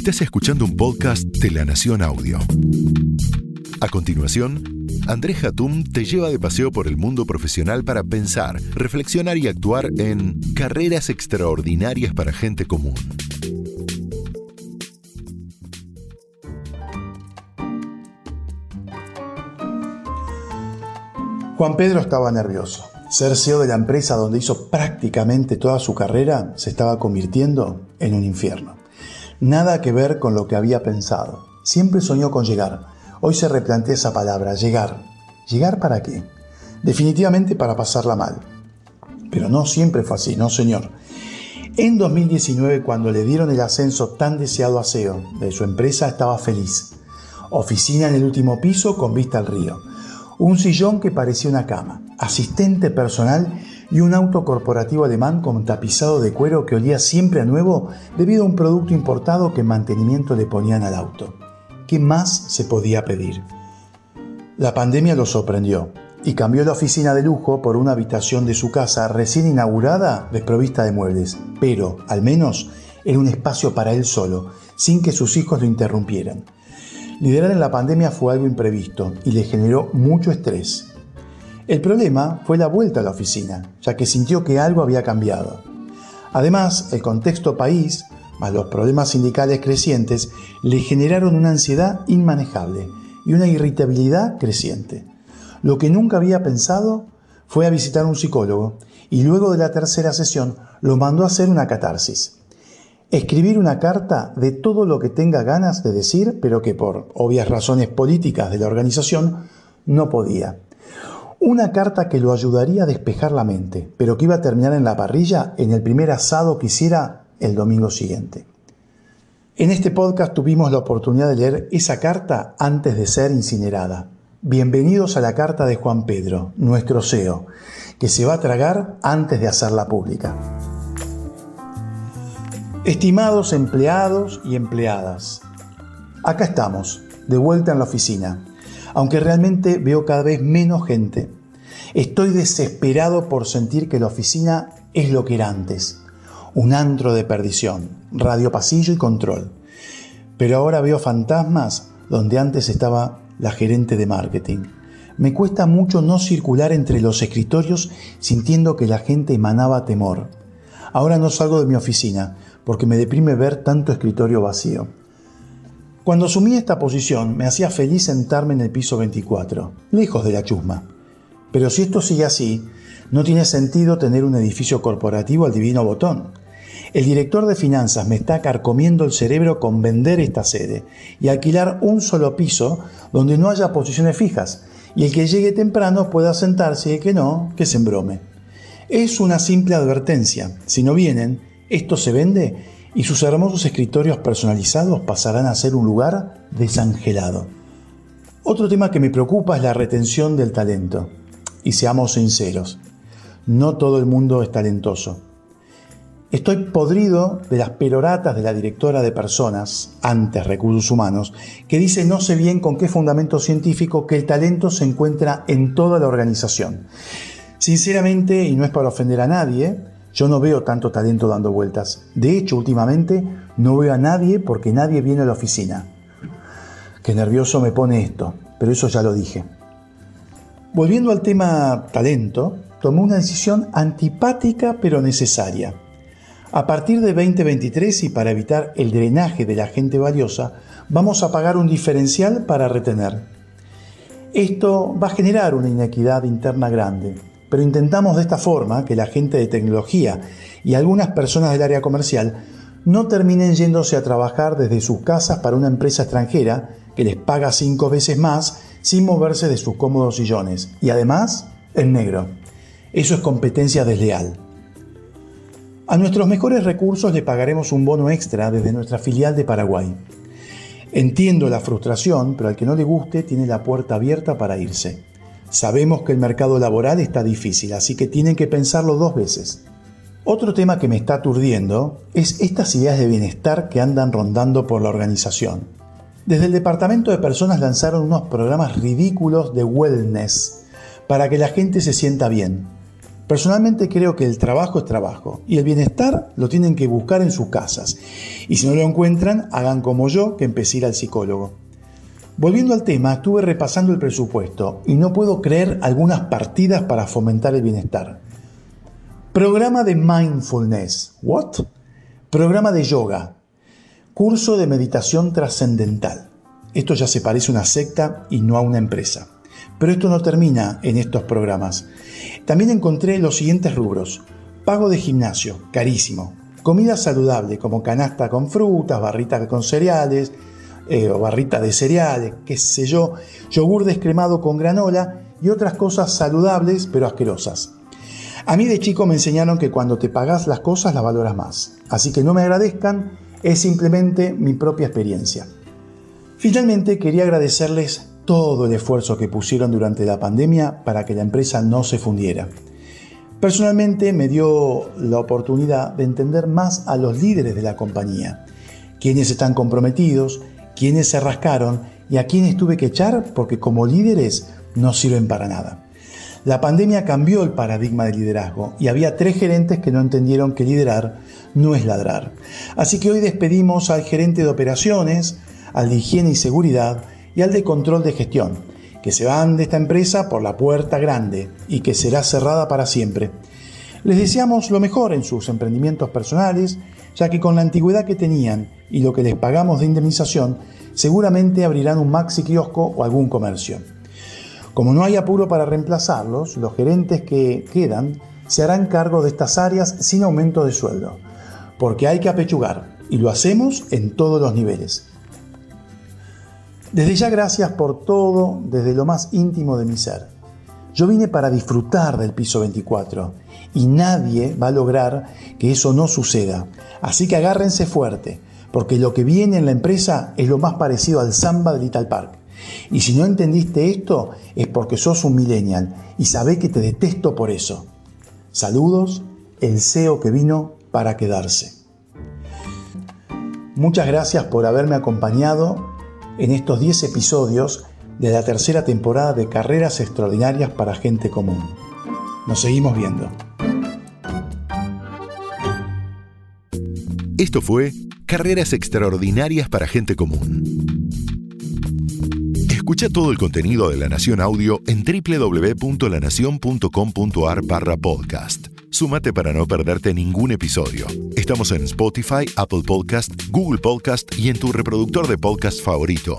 Estás escuchando un podcast de La Nación Audio. A continuación, Andrés Hatum te lleva de paseo por el mundo profesional para pensar, reflexionar y actuar en carreras extraordinarias para gente común. Juan Pedro estaba nervioso. Ser CEO de la empresa donde hizo prácticamente toda su carrera se estaba convirtiendo en un infierno. Nada que ver con lo que había pensado. Siempre soñó con llegar. Hoy se replantea esa palabra, llegar. ¿Llegar para qué? Definitivamente para pasarla mal. Pero no siempre fue así, no señor. En 2019, cuando le dieron el ascenso tan deseado a CEO de su empresa, estaba feliz. Oficina en el último piso con vista al río un sillón que parecía una cama, asistente personal y un auto corporativo alemán con tapizado de cuero que olía siempre a nuevo debido a un producto importado que en mantenimiento le ponían al auto. ¿Qué más se podía pedir? La pandemia lo sorprendió y cambió la oficina de lujo por una habitación de su casa recién inaugurada desprovista de muebles, pero, al menos, era un espacio para él solo, sin que sus hijos lo interrumpieran. Liderar en la pandemia fue algo imprevisto y le generó mucho estrés. El problema fue la vuelta a la oficina, ya que sintió que algo había cambiado. Además, el contexto país, más los problemas sindicales crecientes, le generaron una ansiedad inmanejable y una irritabilidad creciente. Lo que nunca había pensado fue a visitar un psicólogo y luego de la tercera sesión lo mandó a hacer una catarsis escribir una carta de todo lo que tenga ganas de decir, pero que por obvias razones políticas de la organización no podía. Una carta que lo ayudaría a despejar la mente, pero que iba a terminar en la parrilla en el primer asado que hiciera el domingo siguiente. En este podcast tuvimos la oportunidad de leer esa carta antes de ser incinerada. Bienvenidos a la carta de Juan Pedro, nuestro CEO, que se va a tragar antes de hacerla pública. Estimados empleados y empleadas, acá estamos, de vuelta en la oficina, aunque realmente veo cada vez menos gente. Estoy desesperado por sentir que la oficina es lo que era antes, un antro de perdición, radio pasillo y control. Pero ahora veo fantasmas donde antes estaba la gerente de marketing. Me cuesta mucho no circular entre los escritorios sintiendo que la gente emanaba temor. Ahora no salgo de mi oficina, porque me deprime ver tanto escritorio vacío. Cuando asumí esta posición me hacía feliz sentarme en el piso 24, lejos de la chusma. Pero si esto sigue así, no tiene sentido tener un edificio corporativo al divino botón. El director de finanzas me está carcomiendo el cerebro con vender esta sede y alquilar un solo piso donde no haya posiciones fijas y el que llegue temprano pueda sentarse y el que no, que se embrome. Es una simple advertencia. Si no vienen, esto se vende y sus hermosos escritorios personalizados pasarán a ser un lugar desangelado. Otro tema que me preocupa es la retención del talento. Y seamos sinceros, no todo el mundo es talentoso. Estoy podrido de las peroratas de la directora de personas, antes recursos humanos, que dice no sé bien con qué fundamento científico que el talento se encuentra en toda la organización. Sinceramente, y no es para ofender a nadie, yo no veo tanto talento dando vueltas. De hecho, últimamente no veo a nadie porque nadie viene a la oficina. Qué nervioso me pone esto, pero eso ya lo dije. Volviendo al tema talento, tomé una decisión antipática pero necesaria. A partir de 2023 y para evitar el drenaje de la gente valiosa, vamos a pagar un diferencial para retener. Esto va a generar una inequidad interna grande, pero intentamos de esta forma que la gente de tecnología y algunas personas del área comercial no terminen yéndose a trabajar desde sus casas para una empresa extranjera que les paga cinco veces más sin moverse de sus cómodos sillones y además en negro. Eso es competencia desleal. A nuestros mejores recursos le pagaremos un bono extra desde nuestra filial de Paraguay. Entiendo la frustración, pero al que no le guste tiene la puerta abierta para irse. Sabemos que el mercado laboral está difícil, así que tienen que pensarlo dos veces. Otro tema que me está aturdiendo es estas ideas de bienestar que andan rondando por la organización. Desde el departamento de personas lanzaron unos programas ridículos de wellness para que la gente se sienta bien. Personalmente creo que el trabajo es trabajo y el bienestar lo tienen que buscar en sus casas. Y si no lo encuentran, hagan como yo, que empecé ir al psicólogo. Volviendo al tema, estuve repasando el presupuesto y no puedo creer algunas partidas para fomentar el bienestar. Programa de mindfulness. ¿What? Programa de yoga. Curso de meditación trascendental. Esto ya se parece a una secta y no a una empresa. Pero esto no termina en estos programas. También encontré los siguientes rubros. Pago de gimnasio, carísimo. Comida saludable, como canasta con frutas, barritas con cereales, eh, barrita de cereales, qué sé yo, yogur descremado con granola y otras cosas saludables pero asquerosas. A mí de chico me enseñaron que cuando te pagas las cosas las valoras más. Así que no me agradezcan, es simplemente mi propia experiencia. Finalmente quería agradecerles todo el esfuerzo que pusieron durante la pandemia para que la empresa no se fundiera. Personalmente me dio la oportunidad de entender más a los líderes de la compañía, quienes están comprometidos, quienes se rascaron y a quienes tuve que echar porque como líderes no sirven para nada. La pandemia cambió el paradigma del liderazgo y había tres gerentes que no entendieron que liderar no es ladrar. Así que hoy despedimos al gerente de operaciones, al de higiene y seguridad y al de control de gestión, que se van de esta empresa por la puerta grande y que será cerrada para siempre. Les deseamos lo mejor en sus emprendimientos personales, ya que con la antigüedad que tenían y lo que les pagamos de indemnización, seguramente abrirán un maxi kiosco o algún comercio. Como no hay apuro para reemplazarlos, los gerentes que quedan se harán cargo de estas áreas sin aumento de sueldo, porque hay que apechugar y lo hacemos en todos los niveles. Desde ya gracias por todo desde lo más íntimo de mi ser. Yo vine para disfrutar del piso 24 y nadie va a lograr que eso no suceda. Así que agárrense fuerte, porque lo que viene en la empresa es lo más parecido al samba de Little Park. Y si no entendiste esto es porque sos un millennial y sabé que te detesto por eso. Saludos, el CEO que vino para quedarse. Muchas gracias por haberme acompañado en estos 10 episodios de la tercera temporada de Carreras Extraordinarias para Gente Común. Nos seguimos viendo. Esto fue Carreras Extraordinarias para Gente Común. Escucha todo el contenido de La Nación Audio en www.lanacion.com.ar barra podcast. Súmate para no perderte ningún episodio. Estamos en Spotify, Apple Podcast, Google Podcast y en tu reproductor de podcast favorito.